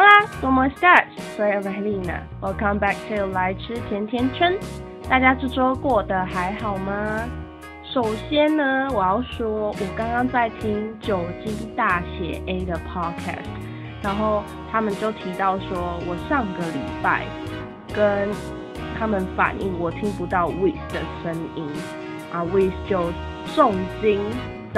Hola, ¿cómo estás? Soy Evelina. Welcome back to 来吃甜甜圈。大家这周过得还好吗？首先呢，我要说，我刚刚在听酒精大写 A 的 podcast，然后他们就提到说，我上个礼拜跟他们反映我听不到 w i s 的声音，啊 w i s 就重金。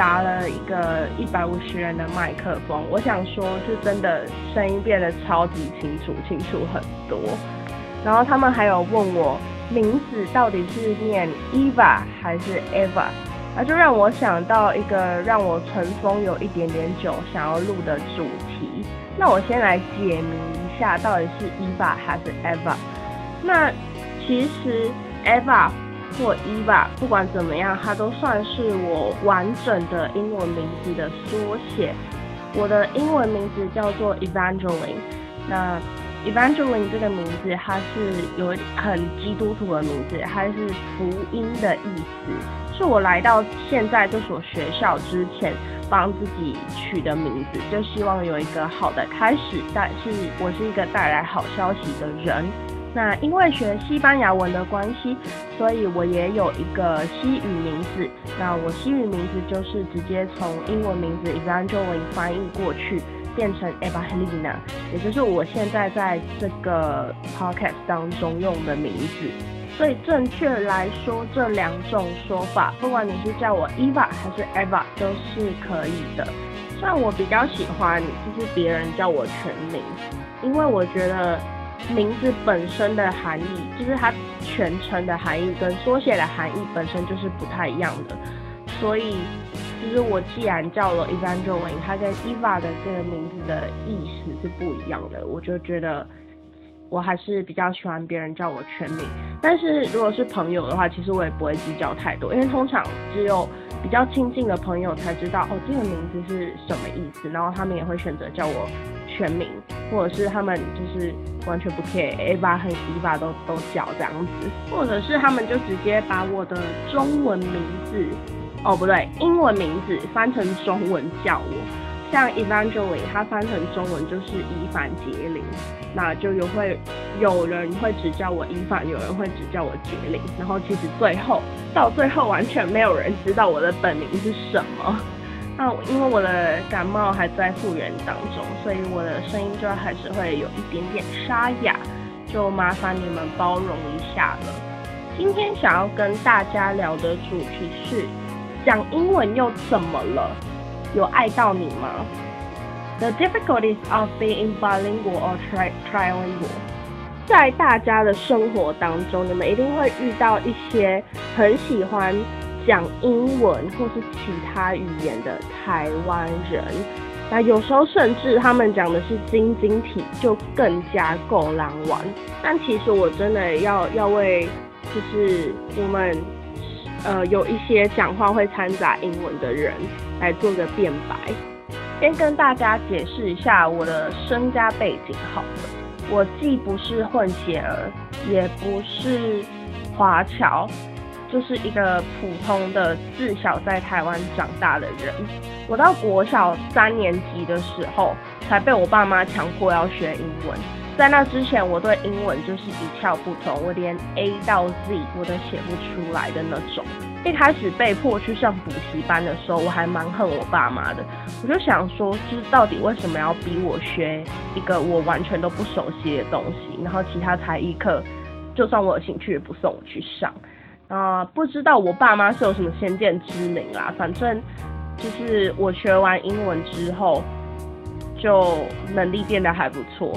砸了一个一百五十元的麦克风，我想说，就真的声音变得超级清楚，清楚很多。然后他们还有问我名字到底是念 Eva 还是 Eva，那就让我想到一个让我尘封有一点点久想要录的主题。那我先来解谜一下，到底是 Eva 还是 Eva？那其实 Eva。或 Eva，不管怎么样，它都算是我完整的英文名字的缩写。我的英文名字叫做 Evangeline。那 Evangeline 这个名字，它是有很基督徒的名字，它是福音的意思，是我来到现在这所学校之前帮自己取的名字，就希望有一个好的开始，但是我是一个带来好消息的人。那因为学西班牙文的关系，所以我也有一个西语名字。那我西语名字就是直接从英文名字 Evangeline 翻译过去，变成 Evangelina，也就是我现在在这个 podcast 当中用的名字。所以正确来说，这两种说法，不管你是叫我 Eva 还是 Eva，都是可以的。虽然我比较喜欢就是别人叫我全名，因为我觉得。名字本身的含义，就是它全称的含义跟缩写的含义本身就是不太一样的，所以其实我既然叫了 Evangeline，它跟 Eva 的这个名字的意思是不一样的，我就觉得我还是比较喜欢别人叫我全名。但是如果是朋友的话，其实我也不会计较太多，因为通常只有比较亲近的朋友才知道哦这个名字是什么意思，然后他们也会选择叫我。全名，或者是他们就是完全不 care，Ava 和 Eva 都都叫这样子，或者是他们就直接把我的中文名字，哦不对，英文名字翻成中文叫我，像 Evangeline，它翻成中文就是伊凡杰林，那就有会有人会只叫我伊凡，有人会只叫我杰林，然后其实最后到最后完全没有人知道我的本名是什么。那因为我的感冒还在复原当中，所以我的声音就还是会有一点点沙哑，就麻烦你们包容一下了。今天想要跟大家聊的主题是讲英文又怎么了？有爱到你吗？The difficulties of being bilingual or trilingual。在大家的生活当中，你们一定会遇到一些很喜欢。讲英文或是其他语言的台湾人，那有时候甚至他们讲的是晶晶体，就更加够狼玩。但其实我真的要要为，就是我们呃有一些讲话会掺杂英文的人来做个辩白。先跟大家解释一下我的身家背景好了，我既不是混血儿，也不是华侨。就是一个普通的自小在台湾长大的人。我到国小三年级的时候，才被我爸妈强迫要学英文。在那之前，我对英文就是一窍不通，我连 A 到 Z 我都写不出来的那种。一开始被迫去上补习班的时候，我还蛮恨我爸妈的。我就想说，就是到底为什么要逼我学一个我完全都不熟悉的东西？然后其他才艺课，就算我有兴趣，也不送我去上。啊，不知道我爸妈是有什么先见之明啦。反正就是我学完英文之后，就能力变得还不错。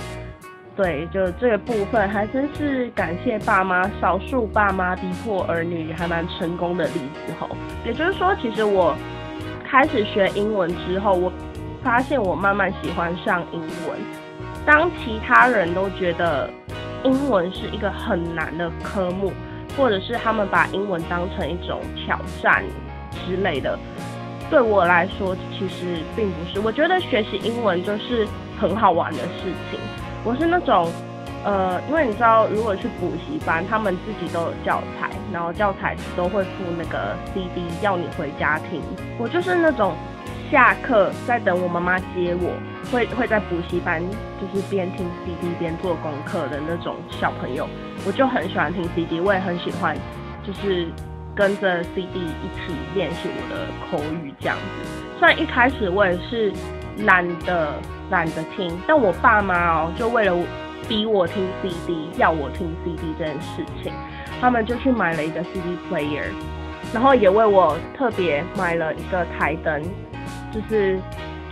对，就这个部分还真是感谢爸妈，少数爸妈逼迫儿女还蛮成功的例子吼。也就是说，其实我开始学英文之后，我发现我慢慢喜欢上英文。当其他人都觉得英文是一个很难的科目。或者是他们把英文当成一种挑战之类的，对我来说其实并不是。我觉得学习英文就是很好玩的事情。我是那种，呃，因为你知道，如果去补习班，他们自己都有教材，然后教材都会附那个 CD 要你回家听。我就是那种下课在等我妈妈接我，会会在补习班就是边听 CD 边做功课的那种小朋友，我就很喜欢听 CD，我也很喜欢就是跟着 CD 一起练习我的口语这样子。虽然一开始我也是懒得懒得听，但我爸妈哦就为了逼我听 CD，要我听 CD 这件事情，他们就去买了一个 CD player。然后也为我特别买了一个台灯，就是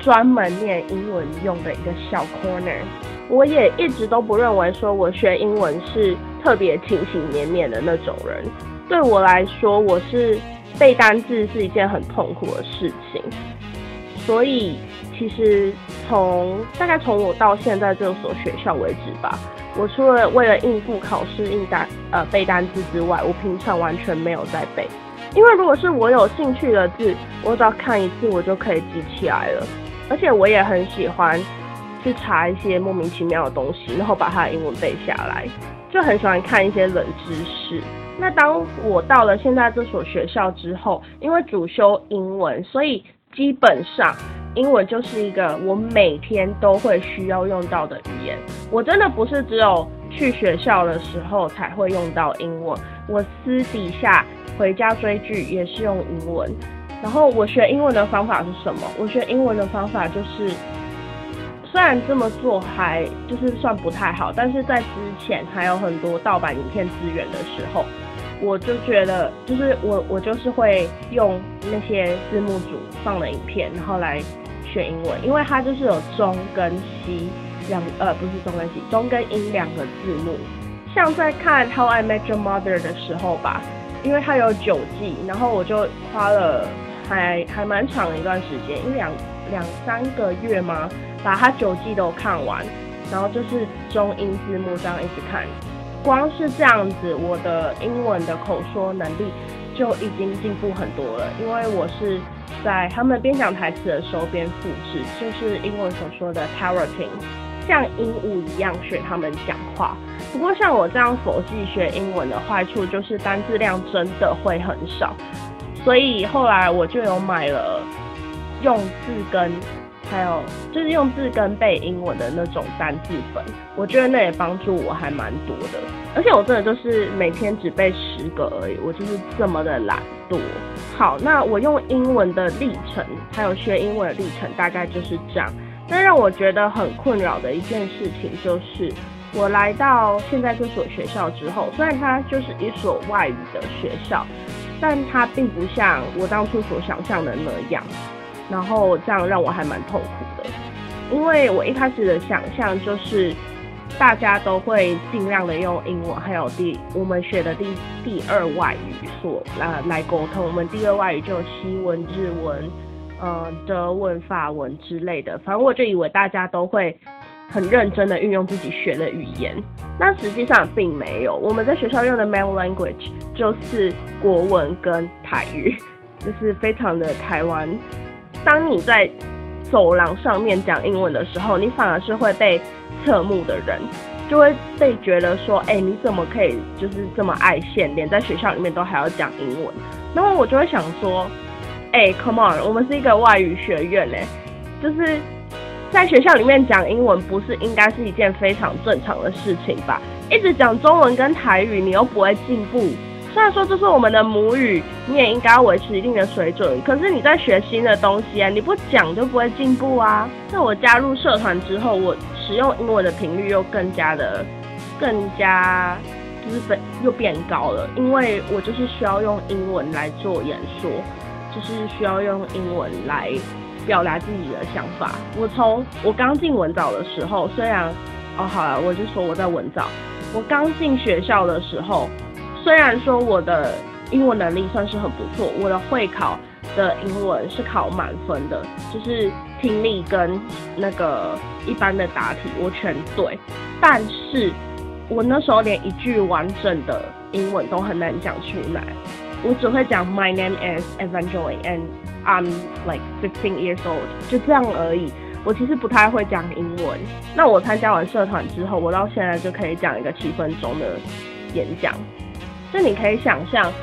专门念英文用的一个小 corner。我也一直都不认为说我学英文是特别勤勤勉勉的那种人。对我来说，我是背单字是一件很痛苦的事情。所以其实从大概从我到现在这所学校为止吧，我除了为了应付考试应单呃背单字之外，我平常完全没有在背。因为如果是我有兴趣的字，我只要看一次，我就可以记起来了。而且我也很喜欢去查一些莫名其妙的东西，然后把它的英文背下来，就很喜欢看一些冷知识。那当我到了现在这所学校之后，因为主修英文，所以基本上英文就是一个我每天都会需要用到的语言。我真的不是只有去学校的时候才会用到英文，我私底下。回家追剧也是用英文，然后我学英文的方法是什么？我学英文的方法就是，虽然这么做还就是算不太好，但是在之前还有很多盗版影片资源的时候，我就觉得就是我我就是会用那些字幕组放的影片，然后来学英文，因为它就是有中跟西两呃不是中跟西中跟英两个字幕，像在看 How I Met Your Mother 的时候吧。因为它有九季，然后我就花了还还蛮长的一段时间，一两两三个月嘛，把它九季都看完，然后就是中英字幕这样一直看，光是这样子，我的英文的口说能力就已经进步很多了，因为我是在他们边讲台词的时候边复制，就是英文所说的 parroting。像鹦鹉一样学他们讲话。不过像我这样佛系学英文的坏处就是单字量真的会很少，所以后来我就有买了用字根，还有就是用字根背英文的那种单字本。我觉得那也帮助我还蛮多的。而且我真的就是每天只背十个而已，我就是这么的懒惰。好，那我用英文的历程，还有学英文的历程，大概就是这样。那让我觉得很困扰的一件事情就是，我来到现在这所学校之后，虽然它就是一所外语的学校，但它并不像我当初所想象的那样，然后这样让我还蛮痛苦的。因为我一开始的想象就是，大家都会尽量的用英文，还有第我们学的第第二外语所来来沟通。我们第二外语就西文、日文。呃，德文、法文之类的，反正我就以为大家都会很认真的运用自己学的语言，那实际上并没有。我们在学校用的 main language 就是国文跟台语，就是非常的台湾。当你在走廊上面讲英文的时候，你反而是会被侧目的人，就会被觉得说，哎，你怎么可以就是这么爱现，连在学校里面都还要讲英文？那么我就会想说。哎，Come on，我们是一个外语学院嘞，就是在学校里面讲英文，不是应该是一件非常正常的事情吧？一直讲中文跟台语，你又不会进步。虽然说这是我们的母语，你也应该要维持一定的水准，可是你在学新的东西啊，你不讲就不会进步啊。那我加入社团之后，我使用英文的频率又更加的、更加就是又变高了，因为我就是需要用英文来做演说。就是需要用英文来表达自己的想法。我从我刚进文藻的时候，虽然哦好了，我就说我在文藻。我刚进学校的时候，虽然说我的英文能力算是很不错，我的会考的英文是考满分的，就是听力跟那个一般的答题我全对，但是我那时候连一句完整的英文都很难讲出来。我只会讲 My name is Evangeline and I'm like fifteen years old，就这样而已。我其实不太会讲英文。那我参加完社团之后，我到现在就可以讲一个七分钟的演讲。就你可以想象，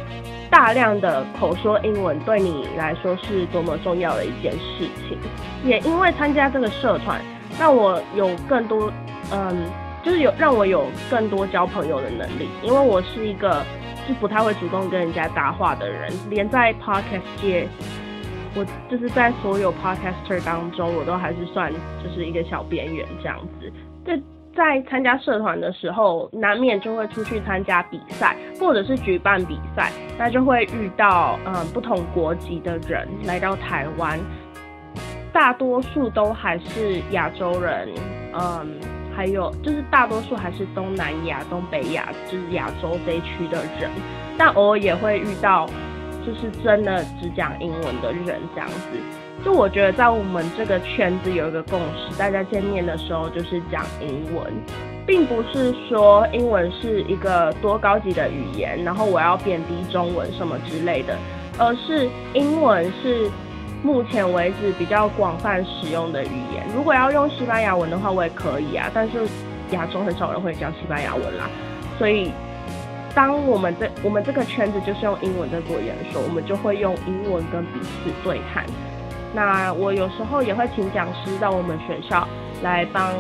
大量的口说英文对你来说是多么重要的一件事情。也因为参加这个社团，让我有更多，嗯，就是有让我有更多交朋友的能力。因为我是一个是不太会主动跟人家搭话的人，连在 podcast 界，我就是在所有 podcaster 当中，我都还是算就是一个小边缘这样子。对。在参加社团的时候，难免就会出去参加比赛，或者是举办比赛，那就会遇到嗯不同国籍的人来到台湾，大多数都还是亚洲人，嗯，还有就是大多数还是东南亚、东北亚，就是亚洲这一区的人，但偶尔也会遇到，就是真的只讲英文的人这样子。就我觉得，在我们这个圈子有一个共识，大家见面的时候就是讲英文，并不是说英文是一个多高级的语言，然后我要贬低中文什么之类的，而是英文是目前为止比较广泛使用的语言。如果要用西班牙文的话，我也可以啊，但是亚洲很少人会讲西班牙文啦，所以当我们这我们这个圈子就是用英文在做演说，我们就会用英文跟彼此对谈。那我有时候也会请讲师到我们学校来帮，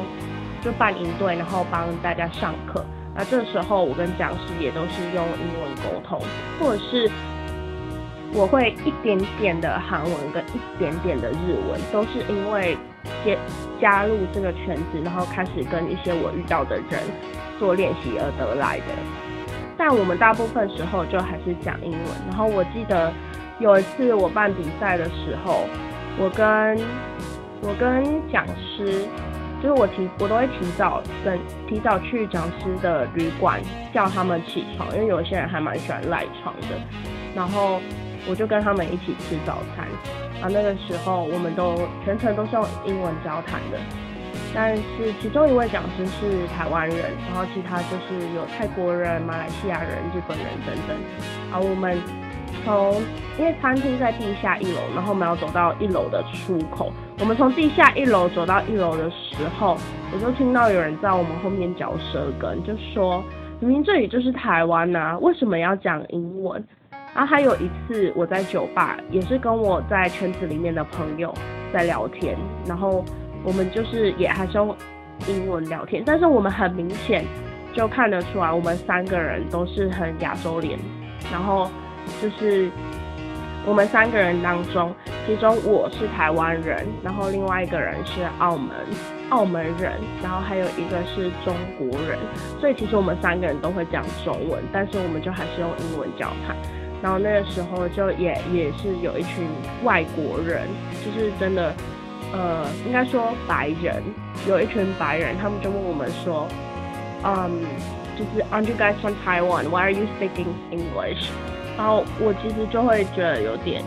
就办营队，然后帮大家上课。那这时候我跟讲师也都是用英文沟通，或者是我会一点点的韩文跟一点点的日文，都是因为加加入这个圈子，然后开始跟一些我遇到的人做练习而得来的。但我们大部分时候就还是讲英文。然后我记得有一次我办比赛的时候。我跟我跟讲师，就是我提我都会提早跟提早去讲师的旅馆叫他们起床，因为有些人还蛮喜欢赖床的。然后我就跟他们一起吃早餐。啊，那个时候我们都全程都是用英文交谈的，但是其中一位讲师是台湾人，然后其他就是有泰国人、马来西亚人、日本人等等。啊，我们。从因为餐厅在地下一楼，然后我们要走到一楼的出口。我们从地下一楼走到一楼的时候，我就听到有人在我们后面嚼舌根，就说：“明明这里就是台湾呐，为什么要讲英文？”然后还有一次我在酒吧，也是跟我在圈子里面的朋友在聊天，然后我们就是也还是用英文聊天，但是我们很明显就看得出来，我们三个人都是很亚洲脸，然后。就是我们三个人当中，其中我是台湾人，然后另外一个人是澳门澳门人，然后还有一个是中国人，所以其实我们三个人都会讲中文，但是我们就还是用英文交谈。然后那个时候就也也是有一群外国人，就是真的，呃，应该说白人，有一群白人，他们就问我们说，嗯，就是 Aren't you guys from Taiwan? Why are you speaking English? 然后我其实就会觉得有点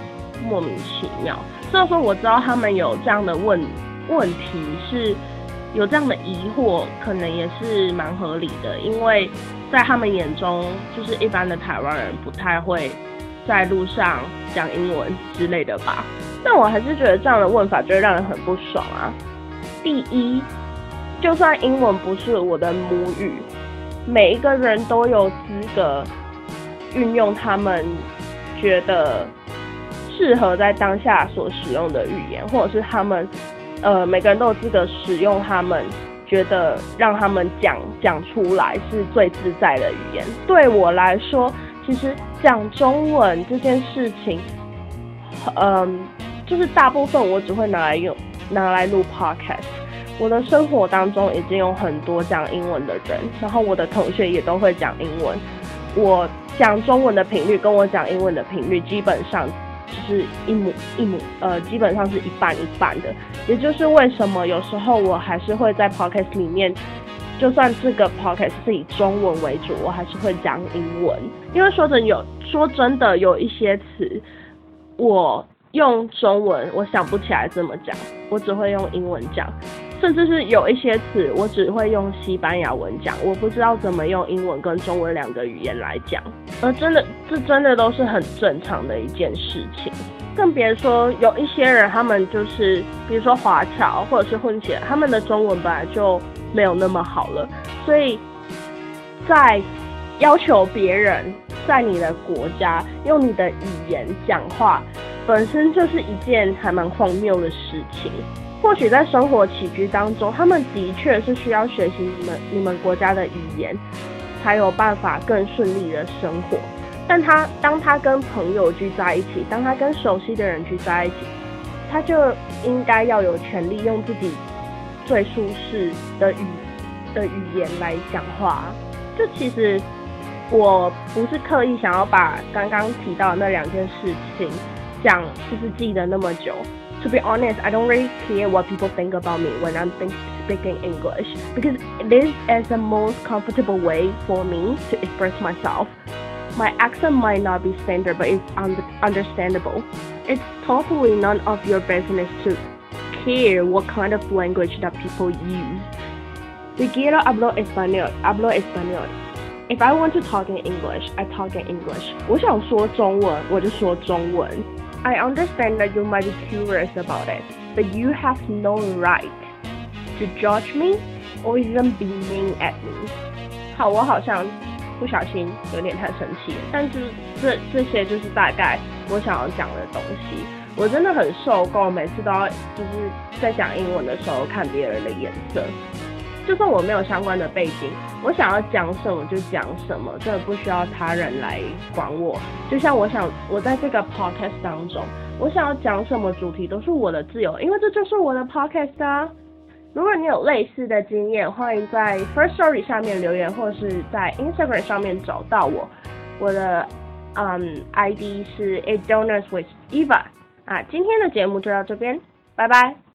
莫名其妙。虽然说我知道他们有这样的问问题，是有这样的疑惑，可能也是蛮合理的，因为在他们眼中，就是一般的台湾人不太会在路上讲英文之类的吧。但我还是觉得这样的问法就会让人很不爽啊。第一，就算英文不是我的母语，每一个人都有资格。运用他们觉得适合在当下所使用的语言，或者是他们呃每个人都有资格使用他们觉得让他们讲讲出来是最自在的语言。对我来说，其实讲中文这件事情，嗯，就是大部分我只会拿来用拿来录 podcast。我的生活当中已经有很多讲英文的人，然后我的同学也都会讲英文。我讲中文的频率跟我讲英文的频率基本上是一模一模，呃，基本上是一半一半的。也就是为什么有时候我还是会在 podcast 里面，就算这个 podcast 是以中文为主，我还是会讲英文。因为说真有说真的有一些词，我用中文我想不起来怎么讲，我只会用英文讲。甚至是有一些词，我只会用西班牙文讲，我不知道怎么用英文跟中文两个语言来讲。而真的，这真的都是很正常的一件事情。更别说有一些人，他们就是，比如说华侨或者是混血，他们的中文本来就没有那么好了，所以在要求别人在你的国家用你的语言讲话，本身就是一件还蛮荒谬的事情。或许在生活起居当中，他们的确是需要学习你们你们国家的语言，才有办法更顺利的生活。但他当他跟朋友聚在一起，当他跟熟悉的人聚在一起，他就应该要有权利用自己最舒适的语的语言来讲话。这其实我不是刻意想要把刚刚提到的那两件事情讲，就是记得那么久。to be honest, I don't really care what people think about me when I'm think- speaking English because this is the most comfortable way for me to express myself. My accent might not be standard, but it's un- understandable. It's totally none of your business to care what kind of language that people use. Si quiero hablar español, hablo español. If I want to talk in English, I talk in English. 我想说中文，我就说中文。I understand that you might be curious about it, but you have no right to judge me or even be mean at me. 好，我好像不小心有点太生气，但就是这这些就是大概我想要讲的东西。我真的很受够，每次都要就是在讲英文的时候看别人的眼色。就算我没有相关的背景，我想要讲什么就讲什么，真的不需要他人来管我。就像我想，我在这个 podcast 当中，我想要讲什么主题都是我的自由，因为这就是我的 podcast 啊。如果你有类似的经验，欢迎在 First Story 下面留言，或是在 Instagram 上面找到我。我的嗯 ID 是 A Donuts with Eva 啊。今天的节目就到这边，拜拜。